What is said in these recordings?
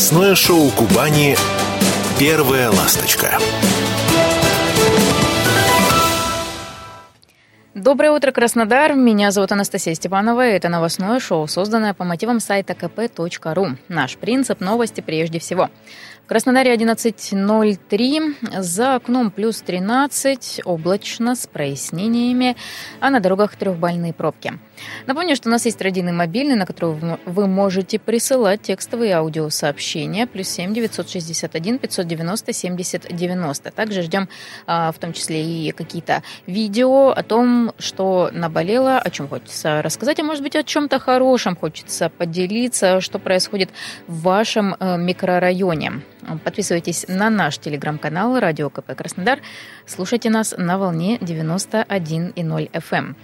Новостное шоу Кубани «Первая ласточка». Доброе утро, Краснодар. Меня зовут Анастасия Степанова. И это новостное шоу, созданное по мотивам сайта kp.ru. Наш принцип – новости прежде всего. Краснодаре 11.03, за окном плюс 13, облачно, с прояснениями, а на дорогах трехбальные пробки. Напомню, что у нас есть родийный мобильный, на который вы можете присылать текстовые аудиосообщения, плюс 7 961 590 70 90. Также ждем а, в том числе и какие-то видео о том, что наболело, о чем хочется рассказать, а может быть о чем-то хорошем хочется поделиться, что происходит в вашем э, микрорайоне. Подписывайтесь на наш телеграм-канал «Радио КП Краснодар». Слушайте нас на волне 91,0 FM. Эм.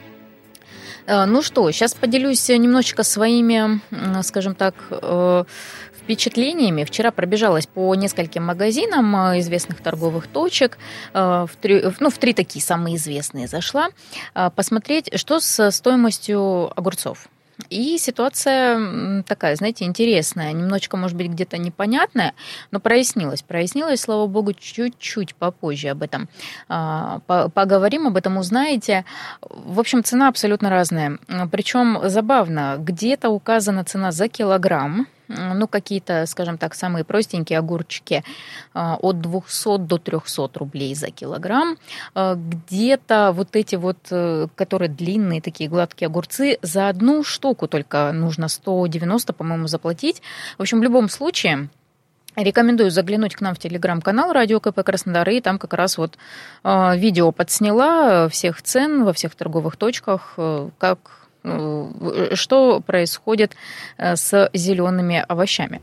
Э, ну что, сейчас поделюсь немножечко своими, скажем так, э, впечатлениями. Вчера пробежалась по нескольким магазинам э, известных торговых точек, в три, ну, в три такие самые известные зашла, посмотреть, что с стоимостью огурцов. И ситуация такая, знаете, интересная, немножечко, может быть, где-то непонятная, но прояснилась. Прояснилась, слава богу, чуть-чуть попозже об этом а, поговорим, об этом узнаете. В общем, цена абсолютно разная. Причем забавно, где-то указана цена за килограмм, ну, какие-то, скажем так, самые простенькие огурчики а, от 200 до 300 рублей за килограмм. А, где-то вот эти вот, э, которые длинные такие гладкие огурцы, за одну штуку только нужно 190, по-моему, заплатить. В общем, в любом случае, Рекомендую заглянуть к нам в телеграм-канал Радио КП Краснодар, и там как раз вот а, видео подсняла всех цен во всех торговых точках, э, как Э, что происходит э, с зелеными овощами.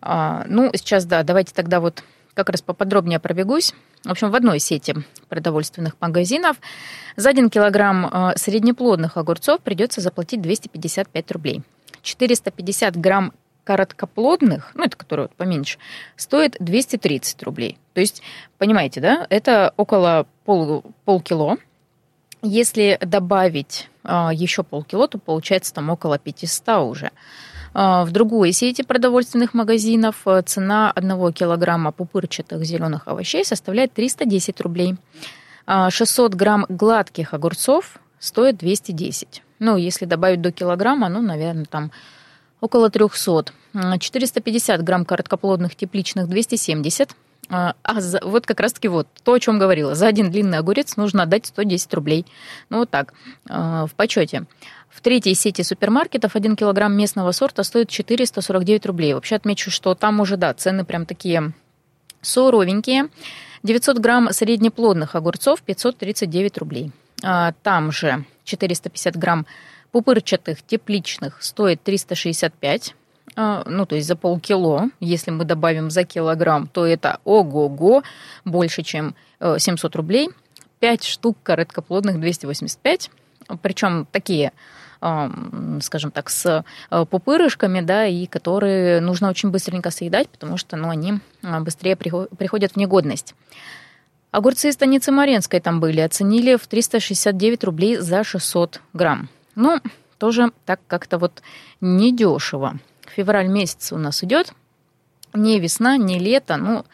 А, ну, сейчас, да, давайте тогда вот как раз поподробнее пробегусь. В общем, в одной сети продовольственных магазинов за 1 килограмм э, среднеплодных огурцов придется заплатить 255 рублей. 450 грамм короткоплодных, ну, это которые вот поменьше, стоит 230 рублей. То есть, понимаете, да, это около пол, полкило. Если добавить а, еще полкило, то получается там около 500 уже. А, в другой сети продовольственных магазинов а, цена одного килограмма пупырчатых зеленых овощей составляет 310 рублей. 600 грамм гладких огурцов стоит 210. Ну, если добавить до килограмма, ну, наверное, там около 300. 450 грамм короткоплодных тепличных 270. А, а за, вот как раз-таки вот то, о чем говорила. За один длинный огурец нужно отдать 110 рублей. Ну вот так, а, в почете. В третьей сети супермаркетов 1 килограмм местного сорта стоит 449 рублей. Вообще отмечу, что там уже, да, цены прям такие суровенькие. 900 грамм среднеплодных огурцов 539 рублей. А, там же 450 грамм пупырчатых тепличных стоит 365 а, ну, то есть за полкило, если мы добавим за килограмм, то это ого-го, больше, чем 700 э, рублей. 5 штук короткоплодных 285, причем такие скажем так, с э, пупырышками, да, и которые нужно очень быстренько съедать, потому что, ну, они а, быстрее приходят в негодность. Огурцы из станицы Маренской там были, оценили в 369 рублей за 600 грамм. Ну, тоже так как-то вот недешево февраль месяц у нас идет, не весна, не лето, ну,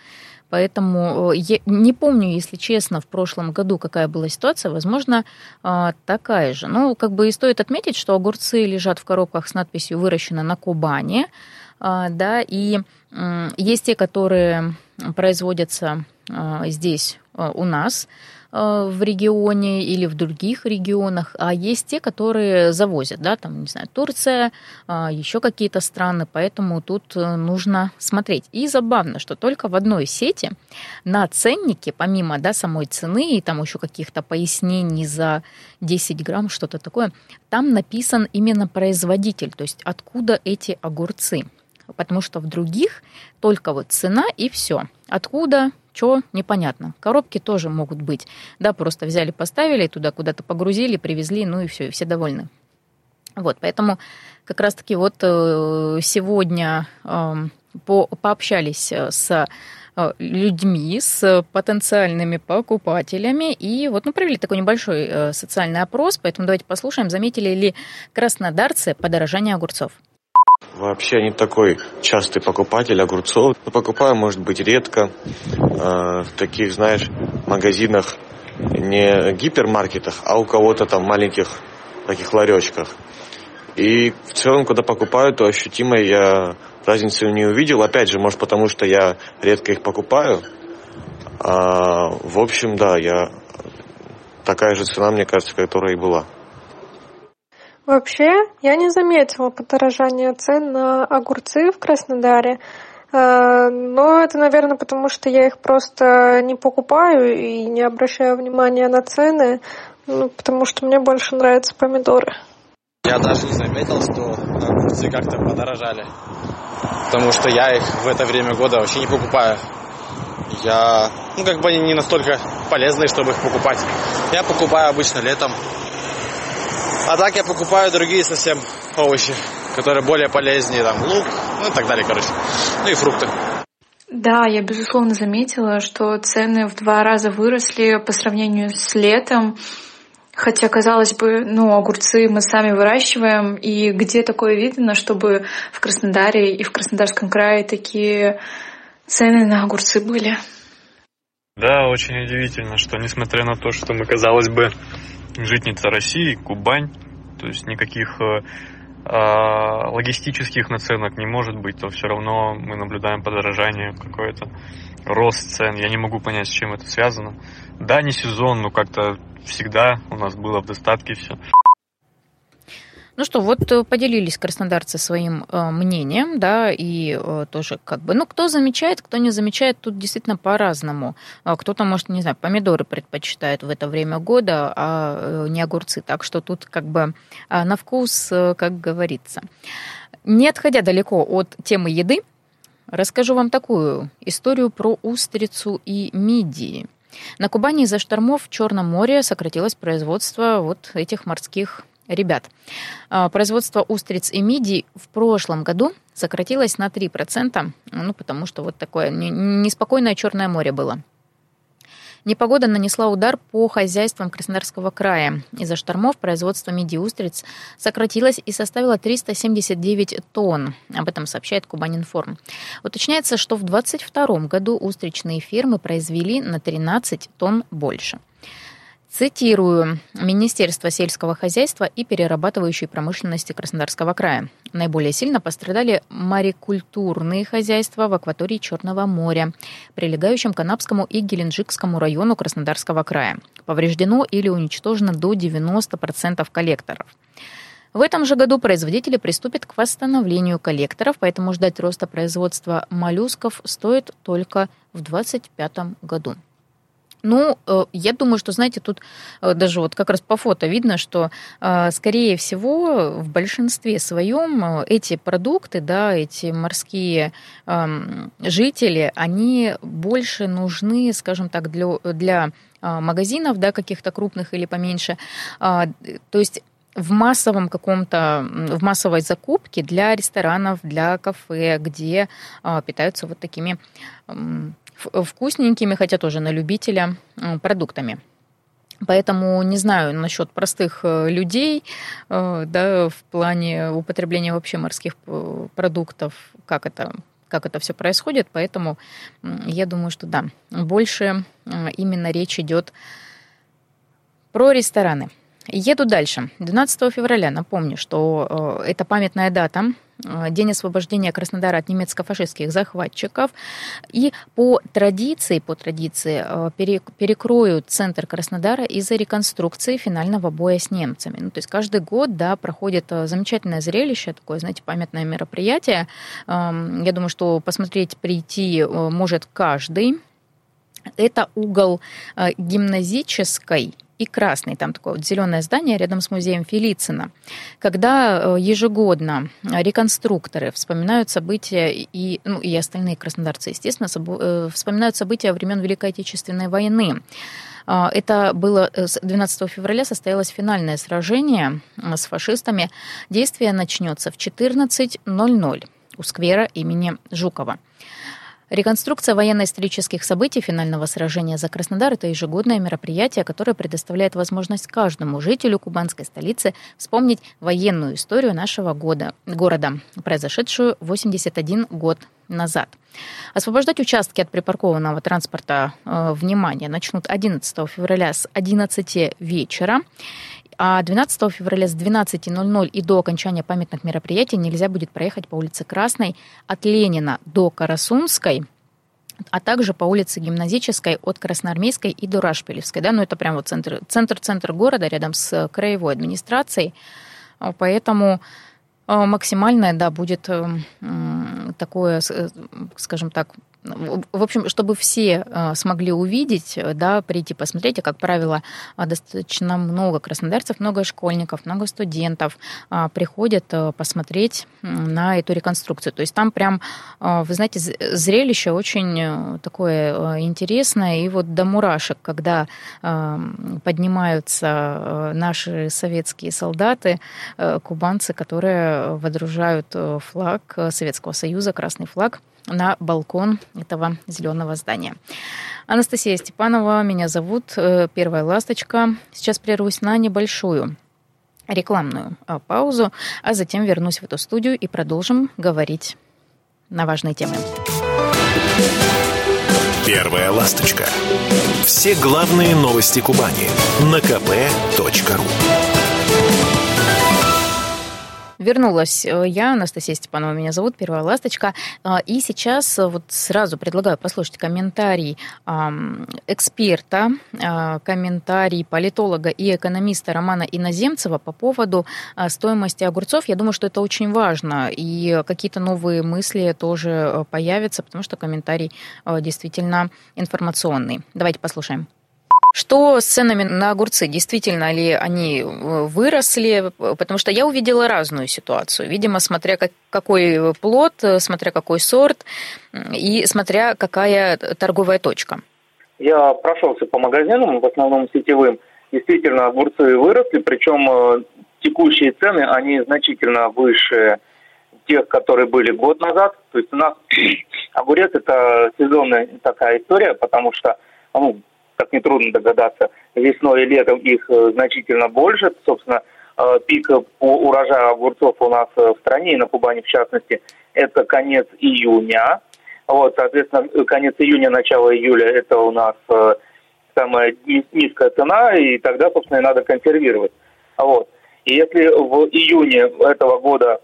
Поэтому э, я не помню, если честно, в прошлом году какая была ситуация, возможно, а, такая же. Ну, как бы и стоит отметить, что огурцы лежат в коробках с надписью «Выращено на Кубани», а, да, и есть те, которые производятся а, здесь у нас, Э, в регионе или в других регионах, а есть те, которые завозят, да, там, не знаю, Турция, а, еще какие-то страны, поэтому тут э, нужно смотреть. И забавно, что только в одной сети на ценнике, помимо, да, самой цены и там еще каких-то пояснений за 10 грамм, что-то такое, там написан именно производитель, то есть откуда эти огурцы. Потому что в других только вот цена и все. Откуда, что, непонятно. Коробки тоже могут быть. Да, просто взяли, поставили, туда куда-то погрузили, привезли, ну и все, и все довольны. Вот, поэтому как раз-таки вот э, сегодня эм, по, пообщались э, с э, людьми, с потенциальными покупателями. И вот, ну, провели такой небольшой социальный опрос, поэтому давайте послушаем, заметили ли краснодарцы подорожание огурцов. Вообще не такой частый покупатель огурцов. Покупаю, может быть, редко. Э, в таких, знаешь, магазинах, не гипермаркетах, а у кого-то там маленьких таких ларечках. И в целом, когда покупаю, то ощутимо я разницы не увидел. Опять же, может потому, что я редко их покупаю. А, в общем, да, я такая же цена, мне кажется, которая и была. Вообще, я не заметила подорожания цен на огурцы в Краснодаре. Э, но это, наверное, потому что я их просто не покупаю и не обращаю внимания на цены, ну, потому что мне больше нравятся помидоры. Я даже не заметил, что огурцы как-то подорожали, потому что я их в это время года вообще не покупаю. Я, ну, как бы они не настолько полезные, чтобы их покупать. Я покупаю обычно летом, а так я покупаю другие совсем овощи, которые более полезнее, там, лук, ну и так далее, короче. Ну и фрукты. Да, я безусловно заметила, что цены в два раза выросли по сравнению с летом. Хотя, казалось бы, ну, огурцы мы сами выращиваем, и где такое видно, чтобы в Краснодаре и в Краснодарском крае такие цены на огурцы были? Да, очень удивительно, что несмотря на то, что мы, казалось бы, житница России, Кубань, то есть никаких э, а, логистических наценок не может быть, то все равно мы наблюдаем подорожание какое-то, рост цен. Я не могу понять, с чем это связано. Да, не сезон, но как-то всегда у нас было в достатке все. Ну что, вот э, поделились краснодарцы своим э, мнением, да, и э, тоже как бы, ну, кто замечает, кто не замечает, тут действительно по-разному. А кто-то, может, не знаю, помидоры предпочитает в это время года, а не огурцы. Так что тут как бы а, на вкус, как говорится. Не отходя далеко от темы еды, расскажу вам такую историю про устрицу и мидии. На Кубани из-за штормов в Черном море сократилось производство вот этих морских ребят. А, производство устриц и мидий в прошлом году сократилось на 3%, ну, потому что вот такое неспокойное Черное море было. Непогода нанесла удар по хозяйствам Краснодарского края. Из-за штормов производство мидий устриц сократилось и составило 379 тонн. Об этом сообщает Кубанинформ. Уточняется, что в 2022 году устричные фирмы произвели на 13 тонн больше. Цитирую. Министерство сельского хозяйства и перерабатывающей промышленности Краснодарского края. Наиболее сильно пострадали морекультурные хозяйства в акватории Черного моря, прилегающем к Анапскому и Геленджикскому району Краснодарского края. Повреждено или уничтожено до 90% коллекторов. В этом же году производители приступят к восстановлению коллекторов, поэтому ждать роста производства моллюсков стоит только в 2025 году. Ну, э, я думаю, что, знаете, тут э, даже вот как раз по фото видно, что, э, скорее всего, в большинстве своем эти продукты, да, эти морские эм, жители, они больше нужны, скажем так, для, для магазинов, да, каких-то крупных или поменьше. А, то есть в массовом каком-то, в массовой закупке для ресторанов, для кафе, где питаются вот такими вкусненькими, хотя тоже на любителя, продуктами. Поэтому не знаю насчет простых э, людей, э, да, в плане употребления вообще морских э, продуктов, как это, как это все происходит. Поэтому я думаю, что да, больше именно речь идет про рестораны. Еду дальше. 12 февраля, напомню, что это памятная дата Э, день освобождения Краснодара от немецко-фашистских захватчиков. И по традиции, по традиции э, перекроют центр Краснодара из-за реконструкции финального боя с немцами. Ну, то есть каждый год да, проходит э, замечательное зрелище, такое, знаете, памятное мероприятие. Эм, я думаю, что посмотреть, прийти может каждый. Это угол гимназической и красный, там такое вот зеленое здание рядом с музеем Фелицина, когда э, ежегодно реконструкторы вспоминают события и, ну, и остальные краснодарцы, естественно, э, вспоминают события времен Великой Отечественной войны. А, это было 12 э, февраля состоялось финальное сражение с фашистами. Действие начнется в 14.00 у сквера имени Жукова. Реконструкция военно-исторических событий финального сражения за Краснодар – это ежегодное мероприятие, которое предоставляет возможность каждому жителю кубанской столицы вспомнить военную историю нашего года, города, произошедшую 81 год назад. Освобождать участки от припаркованного транспорта, э, внимание, начнут 11 февраля с 11 вечера. А 12 февраля с 12.00 и до окончания памятных мероприятий нельзя будет проехать по улице Красной от Ленина до Карасунской, а также по улице Гимназической от Красноармейской и до Рашпилевской. Да? Ну, это прямо вот центр, центр, центр города рядом с краевой администрацией. Поэтому э, максимальное, да, будет э, такое, э, скажем так, в общем, чтобы все э, смогли увидеть, э, да, прийти посмотреть, а, как правило, а, достаточно много краснодарцев, много школьников, много студентов а, приходят э, посмотреть на эту реконструкцию. То есть там прям, вы знаете, зрелище очень такое интересное, и вот до мурашек, когда поднимаются наши советские солдаты, кубанцы, которые водружают флаг Советского Союза, красный флаг, на балкон этого зеленого здания. Анастасия Степанова, меня зовут, э, Первая ласточка. Сейчас прервусь на небольшую рекламную э, паузу, а затем вернусь в эту студию и продолжим говорить на важные темы. Первая ласточка. Все главные новости Кубани на kp.ru. Вернулась э, я, Анастасия Степанова меня зовут, Первая Ласточка. А, и сейчас э, вот сразу предлагаю послушать комментарий эксперта, а, комментарий политолога и экономиста Романа Иноземцева по поводу а, стоимости огурцов. Я думаю, что это очень важно, и какие-то новые мысли тоже э, появятся, потому что комментарий действительно информационный. Давайте послушаем. Что с ценами на огурцы? Действительно ли они э, выросли? Потому что я увидела разную ситуацию. Видимо, смотря как, какой плод, э, смотря какой сорт и смотря какая торговая точка. Я прошелся по магазинам, в основном сетевым. Действительно, огурцы выросли, причем э, текущие цены, они значительно выше тех, которые были год назад. То есть у нас огурец – это сезонная такая история, потому что ну, как нетрудно догадаться, весной и летом их э, значительно больше. Собственно, э, пик по урожаю огурцов у нас э, в стране и на Кубани в частности, это конец июня. Вот, соответственно, конец июня, начало июля – это у нас самая низкая цена, и тогда, собственно, и надо консервировать. Вот. И если в июне этого года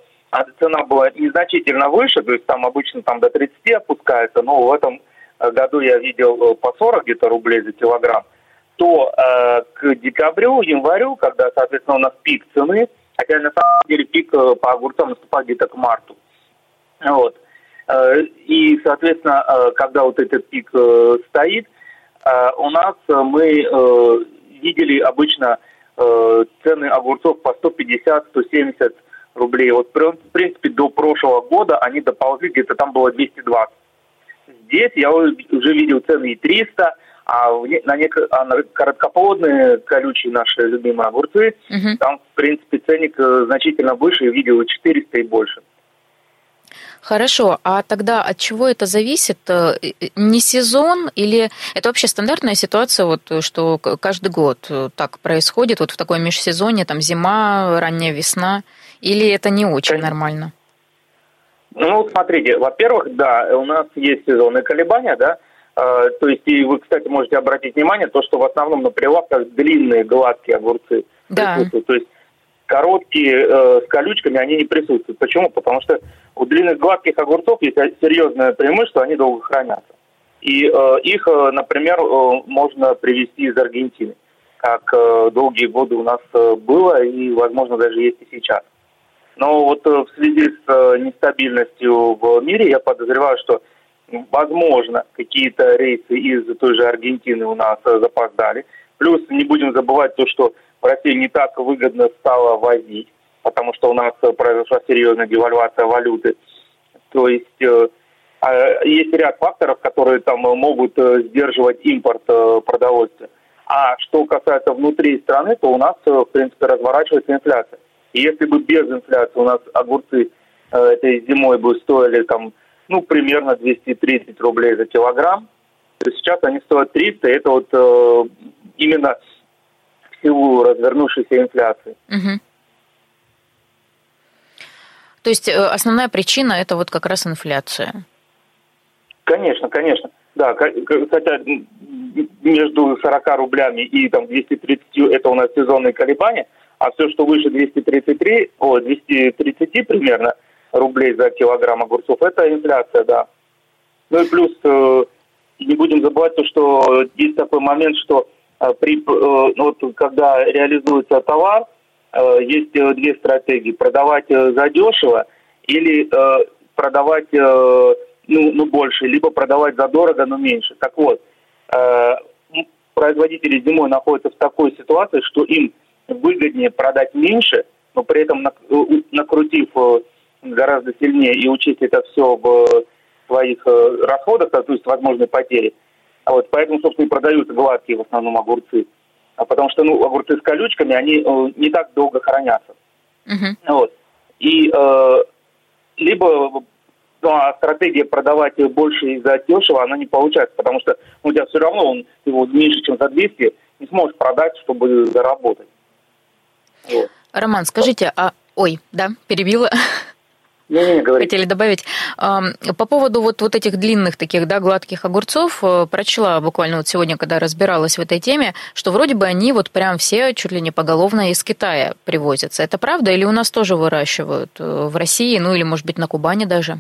цена была незначительно выше, то есть там обычно там до 30 опускается, но в этом году я видел э, по 40 где-то рублей за килограмм, то э, к декабрю, январю, когда, соответственно, у нас пик цены, хотя на самом деле пик э, по огурцам наступает где-то к марту. Вот. Э, и, соответственно, когда вот этот пик стоит, у нас мы видели обычно цены огурцов по 150-170 рублей. Вот, в принципе, до прошлого года они доползли, где-то там было 220 здесь я уже видел цены и 300, а, в, на, нек... а на короткоплодные колючие наши любимые огурцы, угу. там, в принципе, ценник э, значительно выше, видел и 400 и больше. Хорошо, а тогда от чего это зависит? Э, не сезон или это вообще стандартная ситуация, вот, что каждый год э, так происходит, вот в такой межсезонье, там зима, ранняя весна, или это не очень нормально? Ну, смотрите, во-первых, да, у нас есть сезонные колебания, да, э, то есть, и вы, кстати, можете обратить внимание, то, что в основном на прилавках длинные гладкие огурцы да. присутствуют. То есть короткие э, с колючками они не присутствуют. Почему? Потому что у длинных гладких огурцов есть серьезное преимущество, они долго хранятся. И э, их, э, например, э, можно привезти из Аргентины, как э, долгие годы у нас э, было и, возможно, даже есть и сейчас. Но вот э, в связи с э, нестабильностью в мире я подозреваю, что возможно какие-то рейсы из той же Аргентины у нас э, запоздали. Плюс не будем забывать то, что в России не так выгодно стало возить, потому что у нас произошла серьезная девальвация валюты. То есть а, есть ряд факторов, которые там могут сдерживать импорт продовольствия. А что касается внутри страны, то у нас, в принципе, разворачивается инфляция. И если бы без инфляции у нас огурцы э, этой зимой бы стоили там ну, примерно 230 рублей за килограмм. То сейчас они стоят 300, и это вот э, именно в силу развернувшейся инфляции. Угу. То есть э, основная причина это вот как раз инфляция. Конечно, конечно. Да, хотя между 40 рублями и там 230 это у нас сезонные колебания, а все, что выше 233, о, 230 примерно рублей за килограмм огурцов, это инфляция, да. Ну и плюс э, не будем забывать то, что есть такой момент, что э, при, э, ну, вот, когда реализуется товар, э, есть э, две стратегии. Продавать э, задешево или э, продавать э, ну, ну, больше, либо продавать задорого, но меньше. Так вот, э, производители зимой находятся в такой ситуации, что им выгоднее продать меньше, но при этом накрутив э, гораздо сильнее и учесть это все в своих э, расходах, то есть возможные потери. А вот поэтому, собственно, и продаются гладкие в основном огурцы. А потому что ну, огурцы с колючками, они э, не так долго хранятся. Uh-huh. Вот. И э, либо ну, а стратегия продавать больше из-за дешево, она не получается, потому что ну, у тебя все равно он его меньше, чем за 200, не сможешь продать, чтобы заработать. Роман, скажите, а... Ой, да, перебила. Не, не, не, Хотели добавить. По поводу вот, вот этих длинных таких, да, гладких огурцов, э, прочла буквально вот сегодня, когда разбиралась в этой теме, что вроде бы они вот прям все чуть ли не поголовно из Китая привозятся. Это правда или у нас тоже выращивают э, в России, ну или, может быть, на Кубани даже?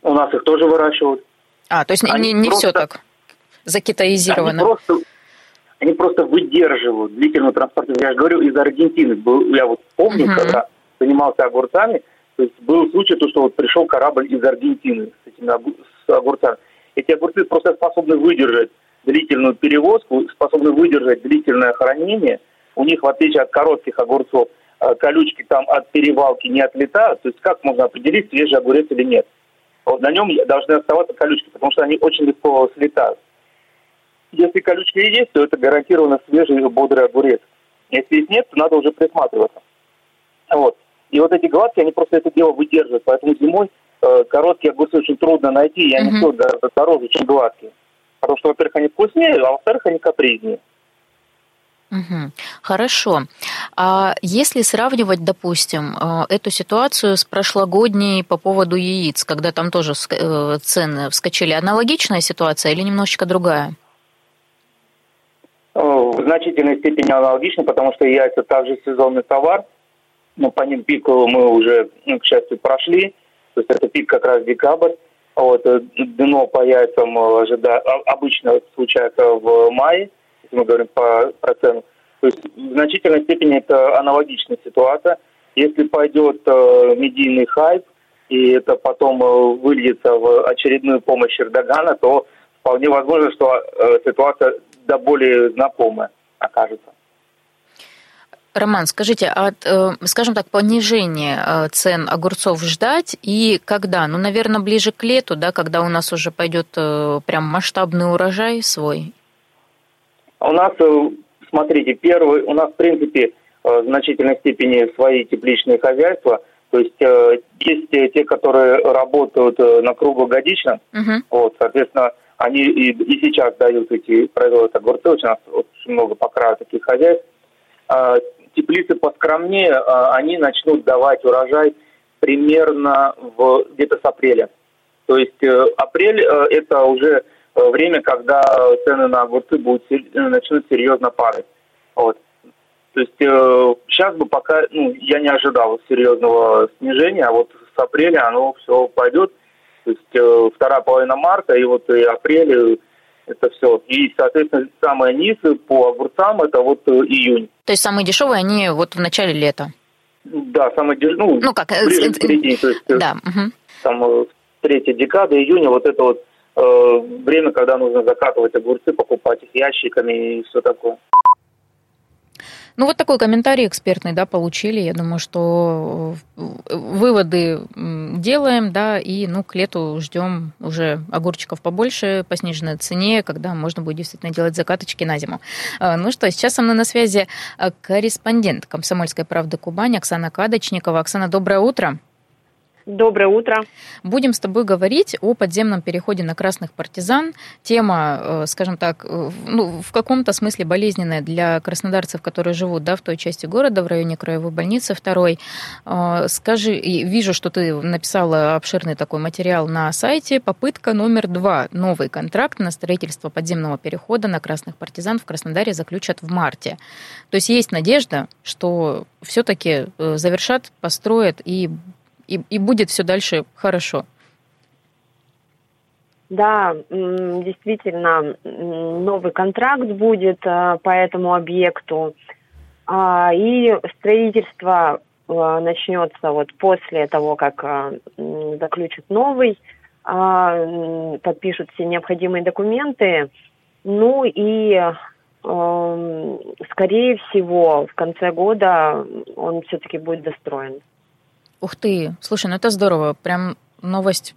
У нас их тоже выращивают. А, то есть они не, не просто... все так закитаизировано? Они просто, они просто выдерживают длительную транспортировку. Я же говорю, из Аргентины. Был, я вот помню, угу. когда занимался огурцами, то есть был случай, то, что вот пришел корабль из Аргентины с этими с огурцами. Эти огурцы просто способны выдержать длительную перевозку, способны выдержать длительное хранение. У них, в отличие от коротких огурцов, э, колючки там от перевалки не отлетают. То есть как можно определить, свежий огурец или нет? Вот на нем должны оставаться колючки, потому что они очень легко слетают. Если колючки есть, то это гарантированно свежий и бодрый огурец. Если их нет, то надо уже присматриваться. Вот. И вот эти гладкие, они просто это дело выдерживают. Поэтому зимой э, короткие огурцы очень трудно найти, и они mm-hmm. стоят дороже, чем гладкие. Потому что, во-первых, они вкуснее, а во-вторых, они капризнее. Угу. Хорошо. А если сравнивать, допустим, э, эту ситуацию с прошлогодней по поводу яиц, когда там тоже э, цены вскочили, аналогичная ситуация или немножечко другая? Э, в значительной степени аналогично, потому что яйца также сезонный товар, но по ним пик мы уже, ну, к счастью, прошли. То есть это пик как раз декабрь. Вот, дно по яйцам ожида... обычно случается в мае, если мы говорим по проценту. То есть в значительной степени это аналогичная ситуация. Если пойдет э, медийный хайп, и это потом э, выльется в очередную помощь Эрдогана, то вполне возможно, что э, ситуация до более знакомая окажется. Роман, скажите, а, э, скажем так, понижение э, цен огурцов ждать и когда? Ну, наверное, ближе к лету, да, когда у нас уже пойдет э, прям масштабный урожай свой? У нас, смотрите, первый, у нас, в принципе, в значительной степени свои тепличные хозяйства. То есть есть те, которые работают на круглогодично. Угу. Вот, соответственно, они и, и сейчас дают эти, производят огурцы. У нас очень много по краю таких хозяйств. А, теплицы поскромнее, а, они начнут давать урожай примерно в, где-то с апреля. То есть э, апрель э, это уже э, время, когда цены на огурцы будут начнут серьезно падать. Вот. То есть э, сейчас бы пока, ну, я не ожидал серьезного снижения, а вот с апреля оно все пойдет. То есть э, вторая половина марта и вот и апрель это все. И, соответственно, самые низы по огурцам это вот э, июнь. То есть самые дешевые они вот в начале лета? Да, самые дешевые, ну, ну как? Э, ближе к середине, то есть э, да. угу. там третья декада июня, вот это вот э, время, когда нужно закатывать огурцы, покупать их ящиками и все такое. Ну, вот такой комментарий экспертный, да, получили. Я думаю, что э, выводы делаем, да, и, ну, к лету ждем уже огурчиков побольше по сниженной цене, когда можно будет действительно делать закаточки на зиму. А, ну что, сейчас со мной на связи э, корреспондент «Комсомольской правды Кубани» Оксана Кадочникова. Оксана, доброе утро. Доброе утро. Будем с тобой говорить о подземном переходе на красных партизан. Тема, э, скажем так, э, ну, в каком-то смысле болезненная для краснодарцев, которые живут да, в той части города, в районе краевой больницы второй. Э, скажи, вижу, что ты написала обширный такой материал на сайте. Попытка номер два. Новый контракт на строительство подземного перехода на красных партизан в Краснодаре заключат в марте. То есть есть надежда, что все-таки завершат, построят и и, и будет все дальше хорошо. Да, действительно, новый контракт будет э, по этому объекту. А, и строительство э, начнется вот после того, как заключат новый, а, подпишут все необходимые документы. Ну и, скорее всего, в конце года он все-таки будет достроен. Ух ты, слушай, ну это здорово, прям новость,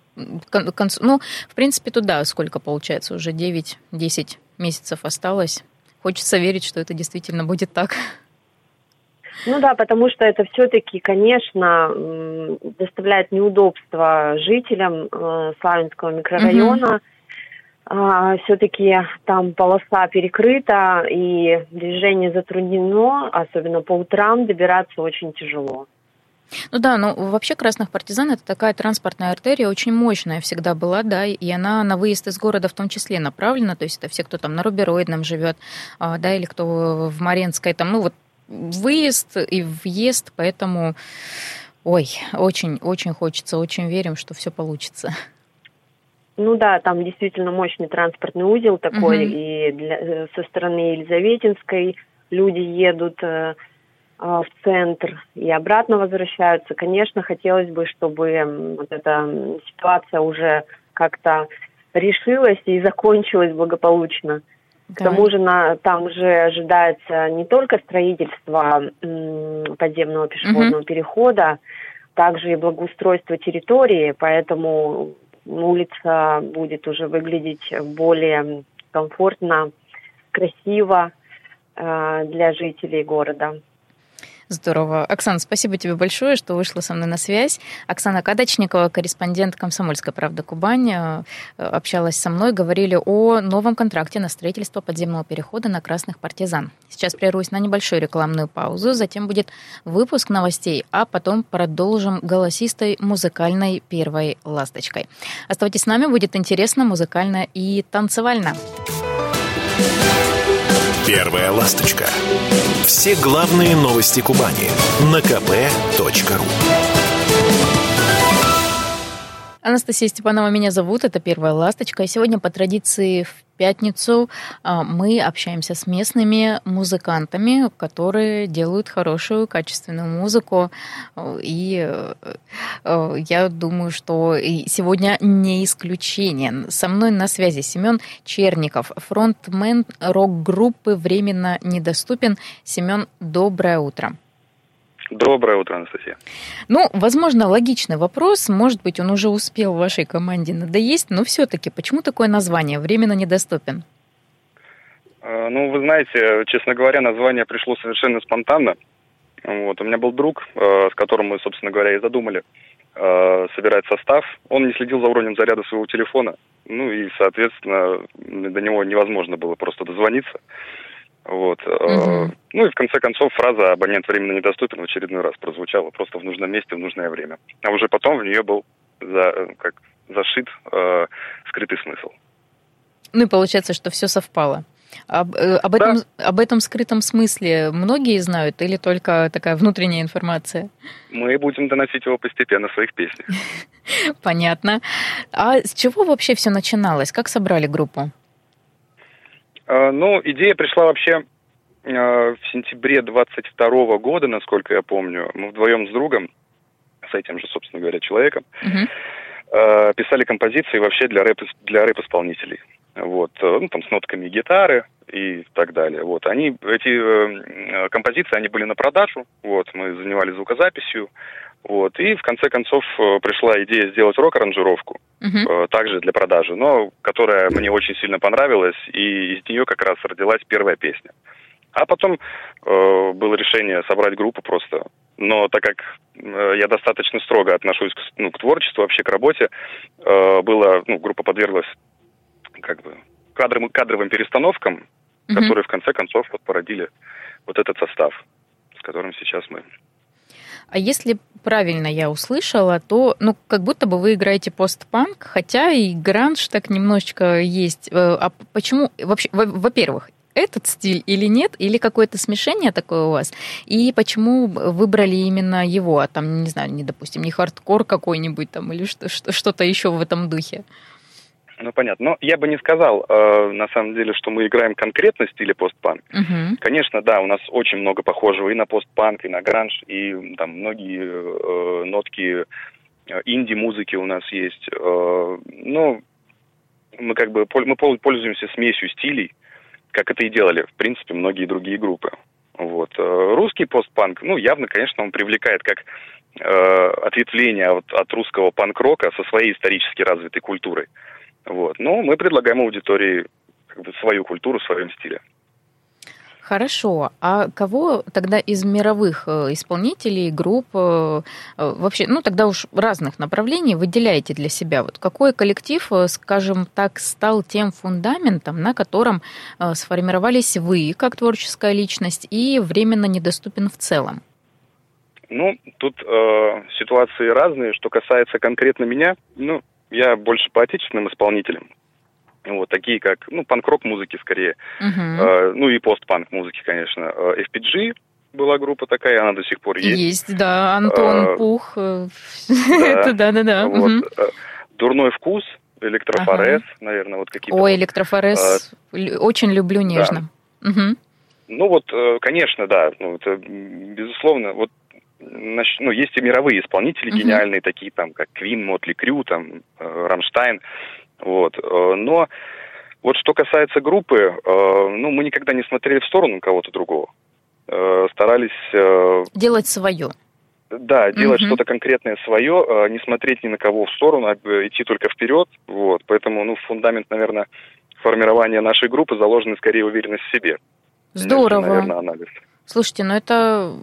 кон, ну, в принципе, туда сколько получается, уже 9-10 месяцев осталось. Хочется верить, что это действительно будет так. Ну да, потому что это все-таки, конечно, доставляет неудобства жителям э, Славянского микрорайона. Угу. А, все-таки там полоса перекрыта и движение затруднено, особенно по утрам добираться очень тяжело. Ну да, ну вообще Красных Партизан это такая транспортная артерия, очень мощная всегда была, да, и она на выезд из города в том числе направлена, то есть это все, кто там на Рубероидном живет, а, да, или кто в Маренской, там, ну вот выезд и въезд, поэтому, ой, очень-очень хочется, очень верим, что все получится. Ну да, там действительно мощный транспортный узел такой, угу. и для, э, со стороны Елизаветинской люди едут э, в центр и обратно возвращаются. Конечно, хотелось бы, чтобы вот эта ситуация уже как-то решилась и закончилась благополучно. Да. К тому же на, там же ожидается не только строительство м, подземного пешеходного угу. перехода, также и благоустройство территории, поэтому улица будет уже выглядеть более комфортно, красиво э, для жителей города. Здорово. Оксана, спасибо тебе большое, что вышла со мной на связь. Оксана Кадочникова, корреспондент «Комсомольской правды Кубань», э, общалась со мной, говорили о новом контракте на строительство подземного перехода на Красных партизан. Сейчас прервусь на небольшую рекламную паузу, затем будет выпуск новостей, а потом продолжим голосистой музыкальной первой ласточкой. Оставайтесь с нами, будет интересно, музыкально и танцевально. Первая ласточка. Все главные новости Кубани на kp.ru. Анастасия Степанова меня зовут, это «Первая ласточка». И сегодня по традиции в пятницу а, мы общаемся с местными музыкантами, которые делают хорошую, качественную музыку. И э, э, я думаю, что сегодня не исключение. Со мной на связи Семен Черников, фронтмен рок-группы «Временно недоступен». Семен, доброе утро. Доброе утро, Анастасия. Ну, возможно, логичный вопрос. Может быть, он уже успел в вашей команде надоесть, но все-таки почему такое название «Временно недоступен»? А, ну, вы знаете, честно говоря, название пришло совершенно спонтанно. Вот, у меня был друг, а, с которым мы, собственно говоря, и задумали а, собирать состав. Он не следил за уровнем заряда своего телефона. Ну и, соответственно, до него невозможно было просто дозвониться. Вот. Угу. Ну и в конце концов фраза «абонент временно недоступен» в очередной раз прозвучала просто в нужном месте в нужное время. А уже потом в нее был за, как, зашит э, скрытый смысл. Ну и получается, что все совпало. Об, э, об, этом, да. об этом скрытом смысле многие знают или только такая внутренняя информация? Мы будем доносить его постепенно в своих песнях. Понятно. А с чего вообще все начиналось? Как собрали группу? Э, ну, идея пришла вообще э, в сентябре 22 года, насколько я помню. Мы вдвоем с другом, с этим же, собственно говоря, человеком, uh-huh. писали композиции вообще для рэп для рэп-исполнителей. Вот, ну, там с нотками гитары и так далее. Вот, они, эти композиции, они были на продажу, вот, мы занимались звукозаписью, вот. И в конце концов э, пришла идея сделать рок-аранжировку, uh-huh. также для продажи, но которая мне очень сильно понравилась, и из нее как раз родилась первая песня. А потом э, было решение собрать группу просто но так как э, я достаточно строго отношусь к, ну, к творчеству, вообще к работе, э, была, ну, группа подверглась как бы кадровым, кадровым перестановкам, mm-hmm. которые в конце концов вот породили вот этот состав, с которым сейчас мы. А если правильно я услышала, то, ну, как будто бы вы играете постпанк, хотя и гранж так немножечко есть. Э, а почему вообще, во-первых, этот стиль или нет, или какое-то смешение такое у вас, и почему выбрали именно его, а там, не знаю, не, допустим, не хардкор какой-нибудь там, или что-то еще в этом духе? Ну, понятно. Но я бы не сказал, э, на самом деле, что мы играем конкретно в стиле постпанк. Uh-huh. Конечно, да, у нас очень много похожего и на постпанк, и на гранж, и там многие э, нотки э, инди-музыки у нас есть. Э, ну, мы как бы мы пользуемся смесью стилей, как это и делали, в принципе, многие другие группы. Вот. Э, русский постпанк, ну, явно, конечно, он привлекает как э, ответвление от, от русского панк-рока со своей исторически развитой культурой. Вот. Но мы предлагаем аудитории как бы, свою культуру в своем стиле. Хорошо. А кого тогда из мировых э, исполнителей, групп, э, э, вообще, ну тогда уж разных направлений выделяете для себя? Вот какой коллектив, скажем так, стал тем фундаментом, на котором сформировались вы как творческая личность и временно недоступен в целом? Ну, тут э, ситуации разные. Что касается конкретно меня, ну, я больше по отечественным исполнителям. Вот, такие как, ну, панк-рок музыки скорее. Uh-huh. Э, ну и постпанк музыки, конечно. Э, FPG была группа такая, она до сих пор есть. Есть, да, Антон э, Пух. Э, Это да-да-да. Вот. Угу. Дурной вкус, электрофорез, ага. наверное, вот какие-то. Ой, электрофорез, а, очень люблю нежно. Да. Угу. Ну вот, конечно, да, ну, это безусловно, вот ну, есть и мировые исполнители uh-huh. гениальные, такие там, как Квин, Мотли Крю, там, Рамштайн, вот, э, но вот что касается группы, э, ну, мы никогда не смотрели в сторону кого-то другого. Э, старались... Делать свое. Да, делать угу. что-то конкретное свое, не смотреть ни на кого в сторону, а идти только вперед. Вот, поэтому, ну, фундамент, наверное, формирования нашей группы заложен скорее уверенность в себе. Здорово. Наверное, анализ. Слушайте, ну это,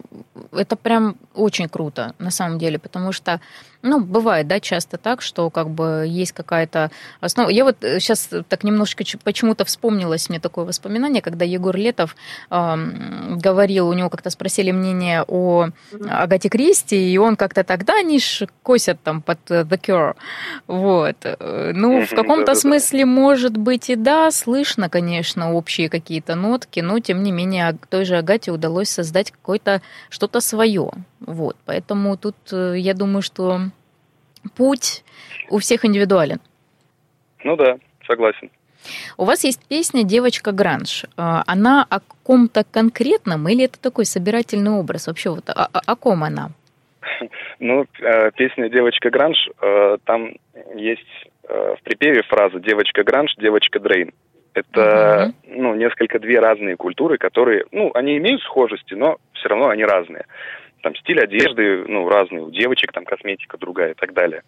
это прям очень круто, на самом деле, потому что, ну, бывает, да, часто так, что как бы есть какая-то основа. Я вот сейчас так немножко почему-то вспомнилось мне такое воспоминание, когда Егор Летов э, говорил, у него как-то спросили мнение о Агате Кристи, и он как-то тогда они ж косят там под The Cure. Вот. Ну, в каком-то смысле, может быть, и да, слышно, конечно, общие какие-то нотки, но, тем не менее, той же Агате удалось создать какое-то что-то свое. Вот. Поэтому тут э, я думаю, что путь у всех индивидуален. Ну да, согласен. У вас есть песня «Девочка Гранж». Э, она о ком-то конкретном или это такой собирательный образ? Вообще вот о, о ком она? Ну, э, песня «Девочка Гранж», там есть в припеве фраза «Девочка Гранж, девочка Дрейн». Это, угу. ну, несколько две разные культуры, которые, ну, они имеют схожести, но все равно они разные. Там стиль одежды, ну, разный. У девочек там косметика другая и так далее.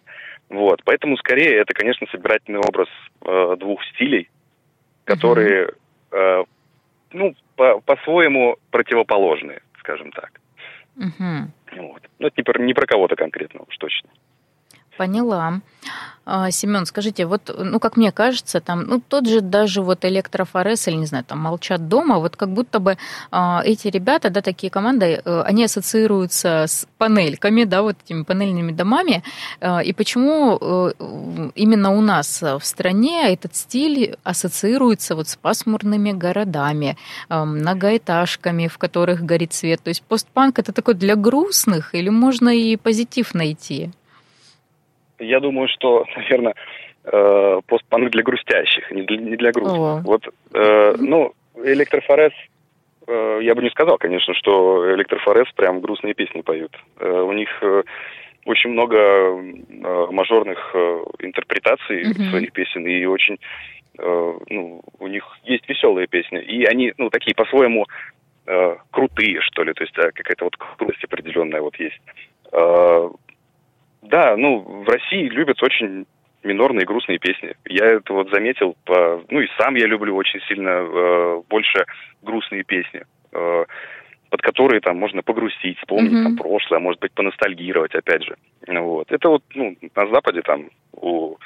Вот. Поэтому скорее это, конечно, собирательный образ э, двух стилей, которые, э, ну, по- по-своему противоположные, скажем так. Угу. Вот. Ну, это не про, не про кого-то конкретно уж точно. Поняла. А, Семен, скажите, вот, ну, как мне кажется, там, ну, тот же даже вот электрофорез или, не знаю, там, молчат дома, вот как будто бы э, эти ребята, да, такие команды, э, они ассоциируются с панельками, да, вот этими панельными домами, э, и почему э, именно у нас в стране этот стиль ассоциируется вот с пасмурными городами, э, многоэтажками, в которых горит свет, то есть постпанк это такой для грустных или можно и позитив найти? Я думаю, что, наверное, э, постпанк для грустящих, не для, не для грустных. О. Вот, э, ну, электрофорез, э, я бы не сказал, конечно, что электрофорез прям грустные песни поют. Э, у них э, очень много э, мажорных э, интерпретаций mm-hmm. своих песен и очень, э, ну, у них есть веселые песни. И они, ну, такие по-своему э, крутые, что ли, то есть э, какая-то вот крутость определенная вот есть. Э, да, ну, в России любят очень минорные грустные песни. Я это вот заметил, по, ну и сам я люблю очень сильно э, больше грустные песни. Э, под которые там можно погрустить, вспомнить Мгм. там прошлое, может быть, поностальгировать, опять же. Вот. Это вот, ну, на Западе там у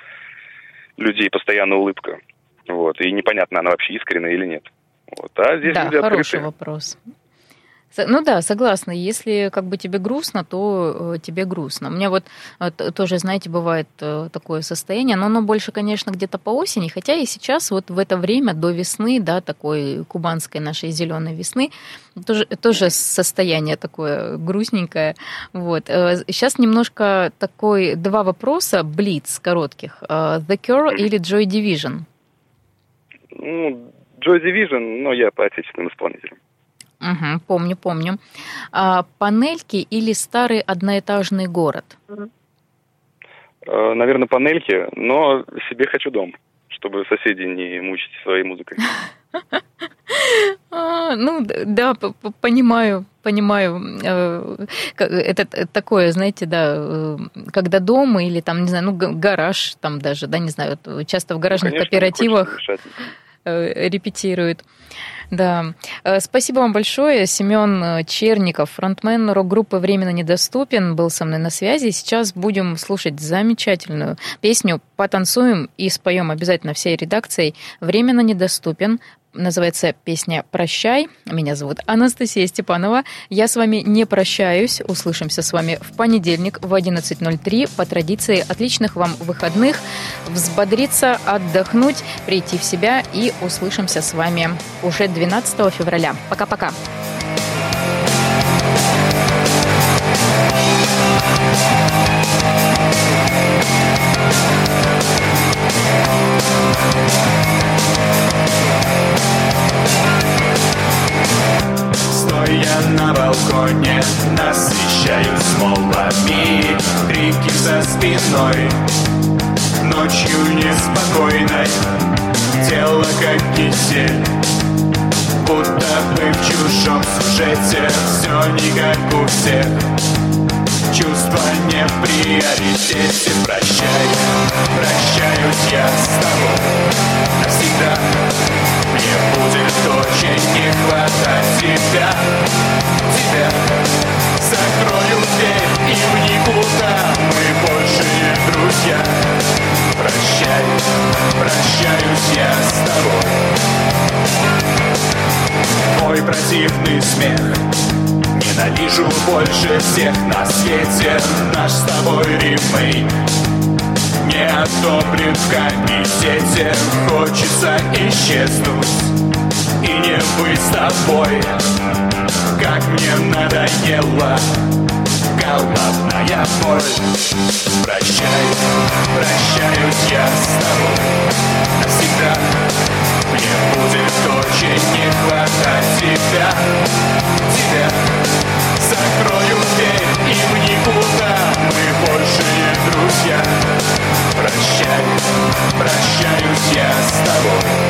людей постоянно улыбка. Вот. И непонятно, она вообще искренняя или нет. Вот. А здесь да, люди хороший открытые. вопрос. Ну да, согласна. Если как бы тебе грустно, то э, тебе грустно. У меня вот э, тоже, знаете, бывает э, такое состояние, но оно больше, конечно, где-то по осени, хотя и сейчас вот в это время до весны, да, такой кубанской нашей зеленой весны, тоже, тоже состояние такое грустненькое. Вот. Сейчас немножко такой два вопроса, блиц коротких. The Cure или Joy Division? Ну, Joy Division, но я по отечественным исполнителям. Мгм, помню, помню. А, панельки или старый одноэтажный город? Э, Наверное, панельки, но себе хочу дом, чтобы соседей не мучить своей музыкой. А, ну, да, понимаю, понимаю. Э, Это такое, знаете, да, э, когда дом или там, не знаю, ну, га- гараж там даже, да, не знаю, часто в гаражных не кооперативах э, репетируют. Да. Э, Спасибо вам большое. Семен э, Черников, фронтмен рок-группы «Временно недоступен», был со мной на связи. Сейчас будем слушать замечательную песню «Потанцуем» и споем обязательно всей редакцией «Временно недоступен». Называется песня «Прощай». Меня зовут Анастасия Степанова. Я с вами не прощаюсь. Услышимся с вами в понедельник в 11.03. По традиции отличных вам выходных. Взбодриться, отдохнуть, прийти в себя и услышимся с вами уже 12 февраля. Пока-пока. Стоя на балконе, насыщаю смолами. Крики за спиной, ночью неспокойной. Тело как кисель, будто бы в чужом сюжете. Все не как у всех, не в приоритете. Прощай, прощаюсь я с тобой. Навсегда. Мне будет очень не хватать тебя, тебя Закрою дверь и в никуда. Мы больше не друзья. Прощай, прощаюсь я с тобой. Мой противный смех Ненавижу больше всех на свете. Наш с тобой ремейк не одобрен в комитете. Хочется исчезнуть и не быть с тобой. Как мне надоело головная боль. Прощай, прощаюсь я с тобой. Навсегда. Мне будет очень не хватать тебя, тебя Закрою дверь и в никуда Мы больше не друзья. Прощай, прощаюсь я с тобой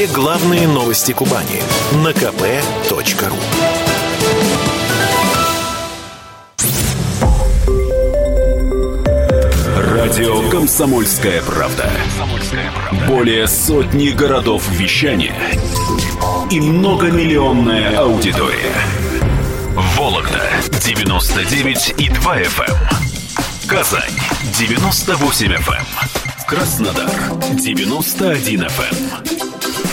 Все главные новости Кубани на kp.ru. Радио «Комсомольская правда». Более сотни городов вещания и многомиллионная аудитория. Вологда 99 и 2 FM. Казань 98 FM. Краснодар 91 FM.